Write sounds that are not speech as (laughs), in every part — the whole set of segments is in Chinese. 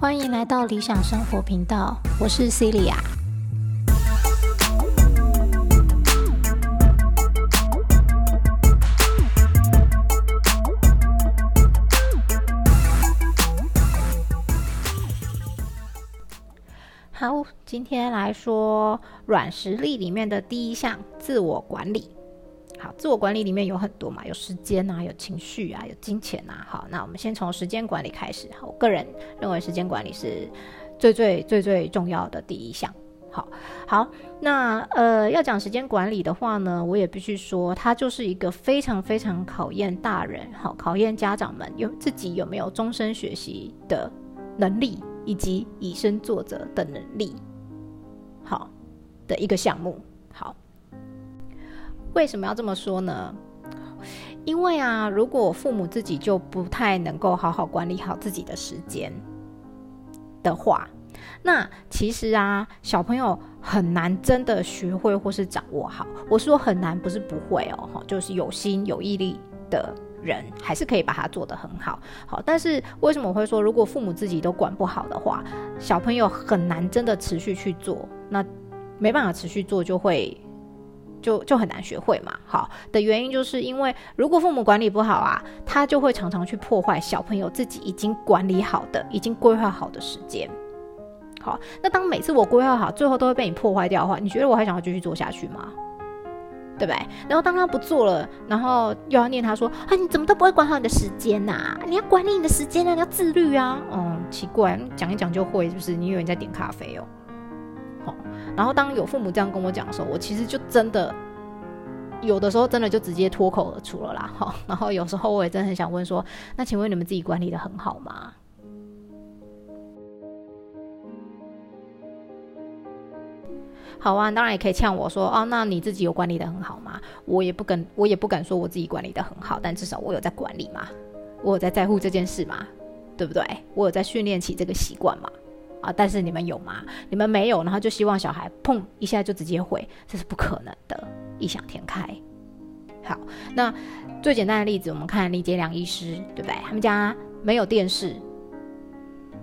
欢迎来到理想生活频道，我是 Celia。好，今天来说软实力里面的第一项自我管理。好，自我管理里面有很多嘛，有时间啊，有情绪啊，有金钱啊。好，那我们先从时间管理开始。好我个人认为时间管理是最最最最重要的第一项。好，好，那呃，要讲时间管理的话呢，我也必须说，它就是一个非常非常考验大人，好，考验家长们有自己有没有终身学习的能力。以及以身作则的能力，好的一个项目。好，为什么要这么说呢？因为啊，如果父母自己就不太能够好好管理好自己的时间的话，那其实啊，小朋友很难真的学会或是掌握好。我说很难，不是不会哦，就是有心有毅力的。人还是可以把它做得很好，好，但是为什么我会说，如果父母自己都管不好的话，小朋友很难真的持续去做，那没办法持续做，就会就就很难学会嘛。好的原因就是因为，如果父母管理不好啊，他就会常常去破坏小朋友自己已经管理好的、已经规划好的时间。好，那当每次我规划好，最后都会被你破坏掉的话，你觉得我还想要继续做下去吗？对不对？然后当他不做了，然后又要念他说：“啊，你怎么都不会管好你的时间呐？你要管理你的时间啊，你要自律啊。”嗯，奇怪，讲一讲就会，是不是？你以为你在点咖啡哦？然后当有父母这样跟我讲的时候，我其实就真的有的时候真的就直接脱口而出了啦。哈，然后有时候我也真的很想问说：“那请问你们自己管理的很好吗？”好啊，当然也可以呛我说哦，那你自己有管理的很好吗？我也不敢，我也不敢说我自己管理的很好，但至少我有在管理嘛，我有在在乎这件事嘛，对不对？我有在训练起这个习惯嘛，啊，但是你们有吗？你们没有，然后就希望小孩砰一下就直接会，这是不可能的，异想天开。好，那最简单的例子，我们看李杰良医师，对不对？他们家没有电视，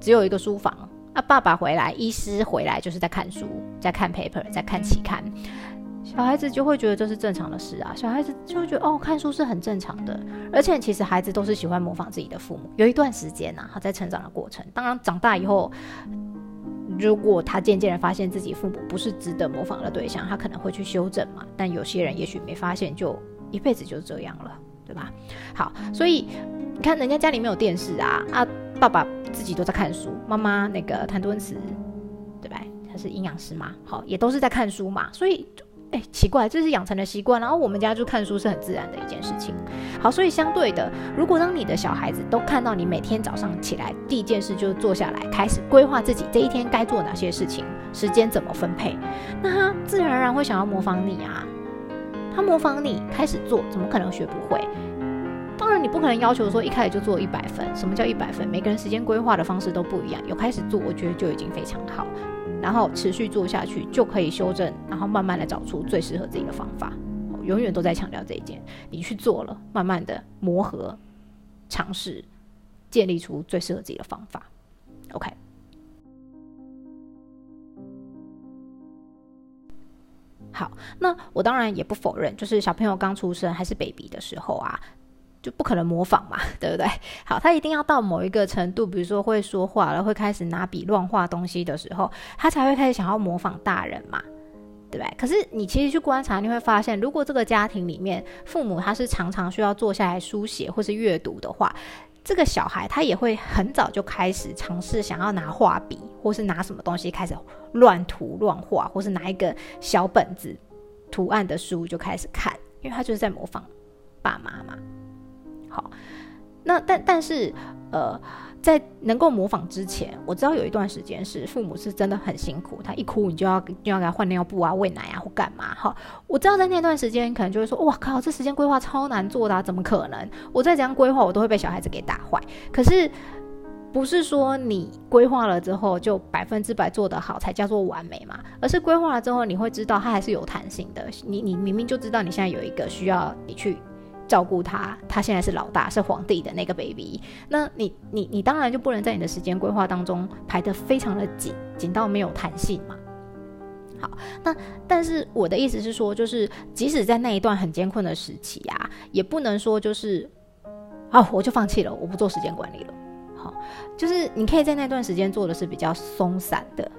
只有一个书房。啊，爸爸回来，医师回来，就是在看书，在看 paper，在看期刊，小孩子就会觉得这是正常的事啊。小孩子就会觉得哦，看书是很正常的。而且其实孩子都是喜欢模仿自己的父母。有一段时间呐，他在成长的过程，当然长大以后，如果他渐渐的发现自己父母不是值得模仿的对象，他可能会去修正嘛。但有些人也许没发现，就一辈子就这样了，对吧？好，所以你看人家家里没有电视啊啊。爸爸自己都在看书，妈妈那个谭敦慈，对吧？他是营养师嘛，好，也都是在看书嘛。所以，哎，奇怪，这是养成的习惯。然后我们家就看书是很自然的一件事情。好，所以相对的，如果当你的小孩子都看到你每天早上起来第一件事就是坐下来开始规划自己这一天该做哪些事情，时间怎么分配，那他自然而然会想要模仿你啊。他模仿你开始做，怎么可能学不会？当然，你不可能要求说一开始就做一百分。什么叫一百分？每个人时间规划的方式都不一样。有开始做，我觉得就已经非常好。然后持续做下去，就可以修正，然后慢慢的找出最适合自己的方法。永远都在强调这一件。你去做了，慢慢的磨合、尝试，建立出最适合自己的方法。OK。好，那我当然也不否认，就是小朋友刚出生还是 baby 的时候啊。就不可能模仿嘛，(laughs) 对不对？(laughs) 好，他一定要到某一个程度，比如说会说话了，会开始拿笔乱画东西的时候，他才会开始想要模仿大人嘛，对不对？可是你其实去观察，你会发现，如果这个家庭里面父母他是常常需要坐下来书写或是阅读的话，这个小孩他也会很早就开始尝试想要拿画笔或是拿什么东西开始乱涂乱画，或是拿一个小本子图案的书就开始看，因为他就是在模仿爸妈嘛。好，那但但是，呃，在能够模仿之前，我知道有一段时间是父母是真的很辛苦，他一哭你就要就要给他换尿布啊、喂奶啊或干嘛。哈，我知道在那段时间可能就会说，哇靠，这时间规划超难做的，怎么可能？我再怎样规划，我都会被小孩子给打坏。可是不是说你规划了之后就百分之百做得好才叫做完美嘛，而是规划了之后你会知道它还是有弹性的。你你明明就知道你现在有一个需要你去照顾他，他现在是老大是皇帝的那个 baby，那你你你当然就不能在你的时间规划当中排得非常的紧，紧到没有弹性嘛。好，那但是我的意思是说，就是即使在那一段很艰困的时期啊，也不能说就是，哦，我就放弃了，我不做时间管理了。好，就是你可以在那段时间做的是比较松散的，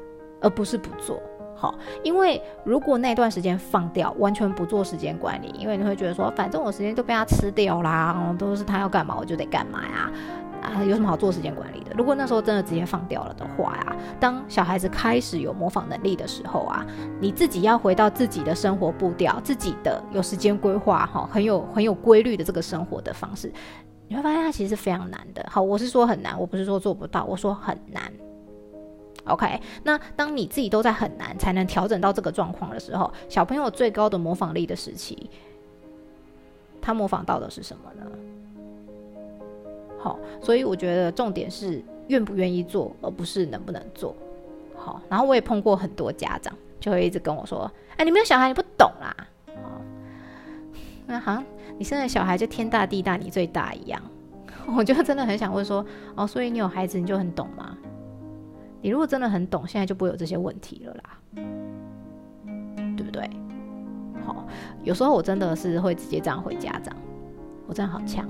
而不是不做。好，因为如果那段时间放掉，完全不做时间管理，因为你会觉得说，反正我时间都被他吃掉啦，都是他要干嘛我就得干嘛呀。啊，有什么好做时间管理的？如果那时候真的直接放掉了的话呀，当小孩子开始有模仿能力的时候啊，你自己要回到自己的生活步调，自己的有时间规划哈，很有很有规律的这个生活的方式，你会发现它其实是非常难的。好，我是说很难，我不是说做不到，我说很难。OK，那当你自己都在很难才能调整到这个状况的时候，小朋友最高的模仿力的时期，他模仿到的是什么呢？好，所以我觉得重点是愿不愿意做，而不是能不能做。好，然后我也碰过很多家长，就会一直跟我说：“哎，你没有小孩，你不懂啦。”哦，那好你生的小孩就天大地大，你最大一样。(laughs) 我就真的很想问说：“哦，所以你有孩子，你就很懂吗？你如果真的很懂，现在就不会有这些问题了啦，对不对？”好，有时候我真的是会直接这样回家长。我真的好呛，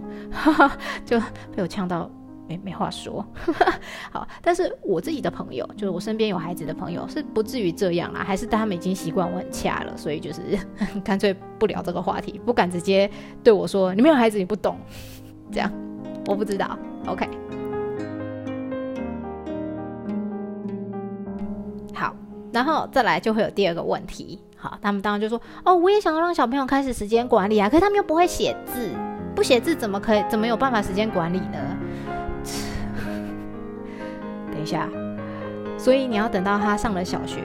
(laughs) 就被我呛到没没话说。(laughs) 好，但是我自己的朋友，就是我身边有孩子的朋友，是不至于这样啊，还是他们已经习惯我很恰了，所以就是 (laughs) 干脆不聊这个话题，不敢直接对我说你没有孩子你不懂，这样我不知道。OK，然后再来就会有第二个问题。好，他们当然就说哦，我也想要让小朋友开始时间管理啊，可是他们又不会写字。不写字怎么可以？怎么有办法时间管理呢？(sighs) 等一下，所以你要等到他上了小学，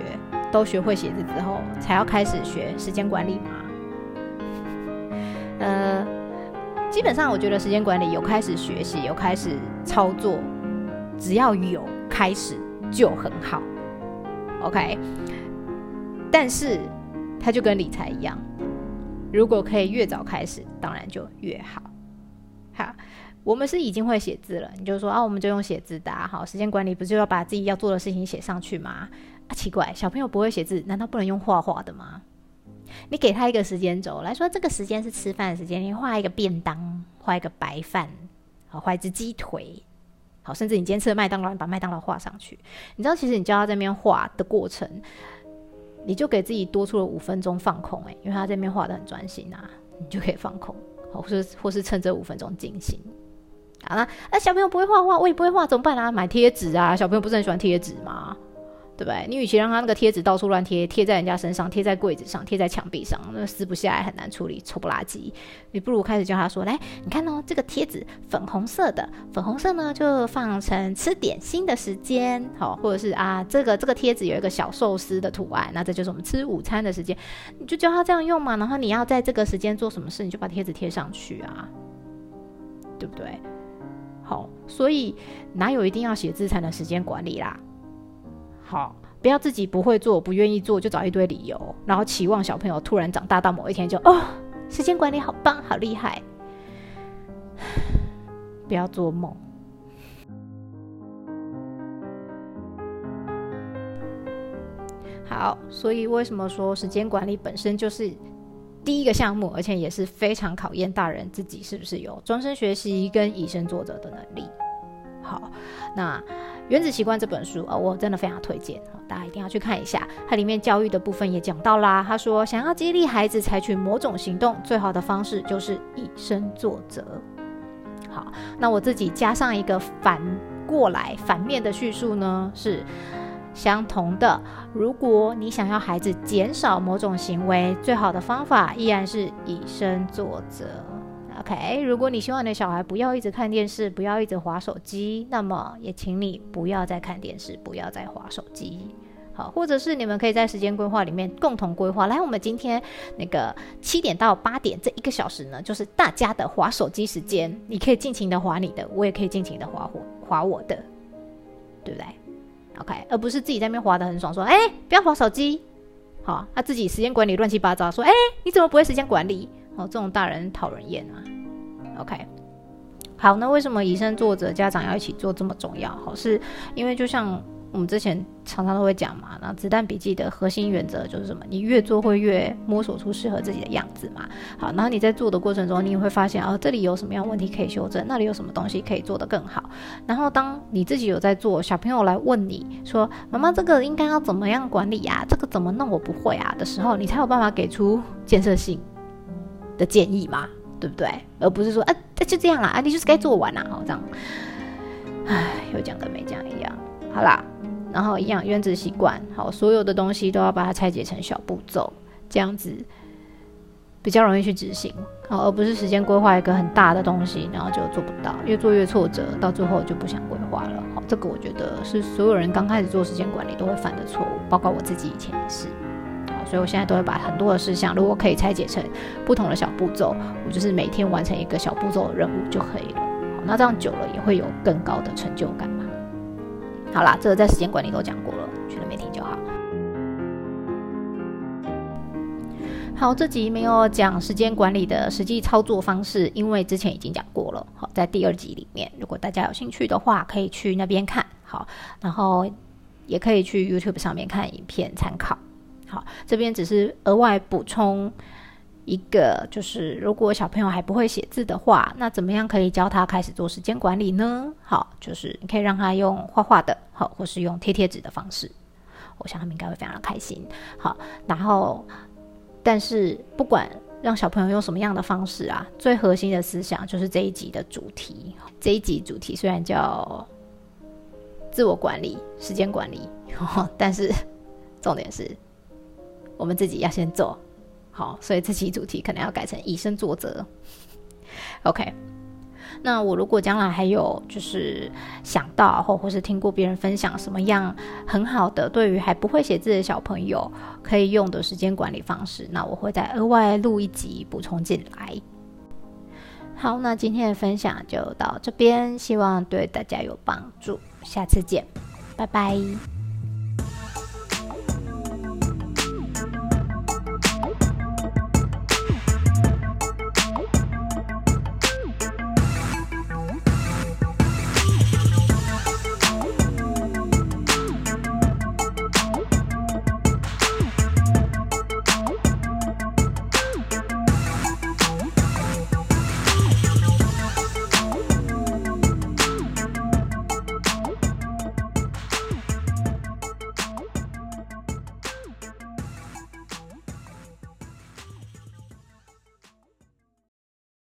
都学会写字之后，才要开始学时间管理吗？呃，基本上我觉得时间管理有开始学习，有开始操作，只要有开始就很好。OK，但是它就跟理财一样。如果可以越早开始，当然就越好。好，我们是已经会写字了，你就说啊，我们就用写字打好时间管理，不就要把自己要做的事情写上去吗？啊，奇怪，小朋友不会写字，难道不能用画画的吗？你给他一个时间轴来说，这个时间是吃饭时间，你画一个便当，画一个白饭，好，画一只鸡腿，好，甚至你今天吃了麦当劳，你把麦当劳画上去。你知道，其实你教他这边画的过程。你就给自己多出了五分钟放空，诶，因为他这边画的很专心啊，你就可以放空，好或是或是趁这五分钟静心。好啦，那小朋友不会画画，我也不会画，怎么办啊？买贴纸啊，小朋友不是很喜欢贴纸吗？对不对？你与其让他那个贴纸到处乱贴，贴在人家身上，贴在柜子上，贴在墙壁上，那撕不下来，很难处理，臭不拉几。你不如开始教他说：“来，你看哦，这个贴纸粉红色的，粉红色呢就放成吃点心的时间，好，或者是啊，这个这个贴纸有一个小寿司的图案，那这就是我们吃午餐的时间。你就教他这样用嘛。然后你要在这个时间做什么事，你就把贴纸贴上去啊，对不对？好，所以哪有一定要写字才能时间管理啦？”好，不要自己不会做、不愿意做就找一堆理由，然后期望小朋友突然长大到某一天就哦，时间管理好棒、好厉害。(sighs) 不要做梦。好，所以为什么说时间管理本身就是第一个项目，而且也是非常考验大人自己是不是有终身学习跟以身作则的能力。好，那。《原子习惯》这本书啊，我真的非常推荐，大家一定要去看一下。它里面教育的部分也讲到啦。他说，想要激励孩子采取某种行动，最好的方式就是以身作则。好，那我自己加上一个反过来反面的叙述呢，是相同的。如果你想要孩子减少某种行为，最好的方法依然是以身作则。OK，如果你希望你的小孩不要一直看电视，不要一直划手机，那么也请你不要再看电视，不要再划手机。好，或者是你们可以在时间规划里面共同规划。来，我们今天那个七点到八点这一个小时呢，就是大家的划手机时间。你可以尽情的划你的，我也可以尽情的划我划我的。对不对？OK，而不是自己在那边划的很爽，说哎不要划手机，好，他自己时间管理乱七八糟，说哎你怎么不会时间管理？哦，这种大人讨人厌啊。OK，好，那为什么以身作则，家长要一起做这么重要？好，是因为就像。我们之前常常都会讲嘛，那子弹笔记的核心原则就是什么？你越做会越摸索出适合自己的样子嘛。好，然后你在做的过程中，你也会发现哦，这里有什么样问题可以修正，那里有什么东西可以做得更好。然后当你自己有在做，小朋友来问你说：“妈妈，这个应该要怎么样管理呀？这个怎么弄我不会啊？”的时候，你才有办法给出建设性的建议嘛，对不对？而不是说啊，这就这样啊，啊，你就是该做完啦，好这样。唉，有讲跟没讲一样。好啦。然后，一样原子习惯，好，所有的东西都要把它拆解成小步骤，这样子比较容易去执行，好，而不是时间规划一个很大的东西，然后就做不到，越做越挫折，到最后就不想规划了。好，这个我觉得是所有人刚开始做时间管理都会犯的错误，包括我自己以前也是。所以我现在都会把很多的事项，如果可以拆解成不同的小步骤，我就是每天完成一个小步骤的任务就可以了。那这样久了也会有更高的成就感。好啦，这个在时间管理都讲过了，觉得没听就好。好，这集没有讲时间管理的实际操作方式，因为之前已经讲过了。好，在第二集里面，如果大家有兴趣的话，可以去那边看。好，然后也可以去 YouTube 上面看影片参考。好，这边只是额外补充。一个就是，如果小朋友还不会写字的话，那怎么样可以教他开始做时间管理呢？好，就是你可以让他用画画的，好，或是用贴贴纸的方式，我想他们应该会非常的开心。好，然后，但是不管让小朋友用什么样的方式啊，最核心的思想就是这一集的主题。这一集主题虽然叫自我管理、时间管理，(laughs) 但是重点是我们自己要先做。好，所以这期主题可能要改成以身作则。OK，那我如果将来还有就是想到或或是听过别人分享什么样很好的对于还不会写字的小朋友可以用的时间管理方式，那我会再额外录一集补充进来。好，那今天的分享就到这边，希望对大家有帮助，下次见，拜拜。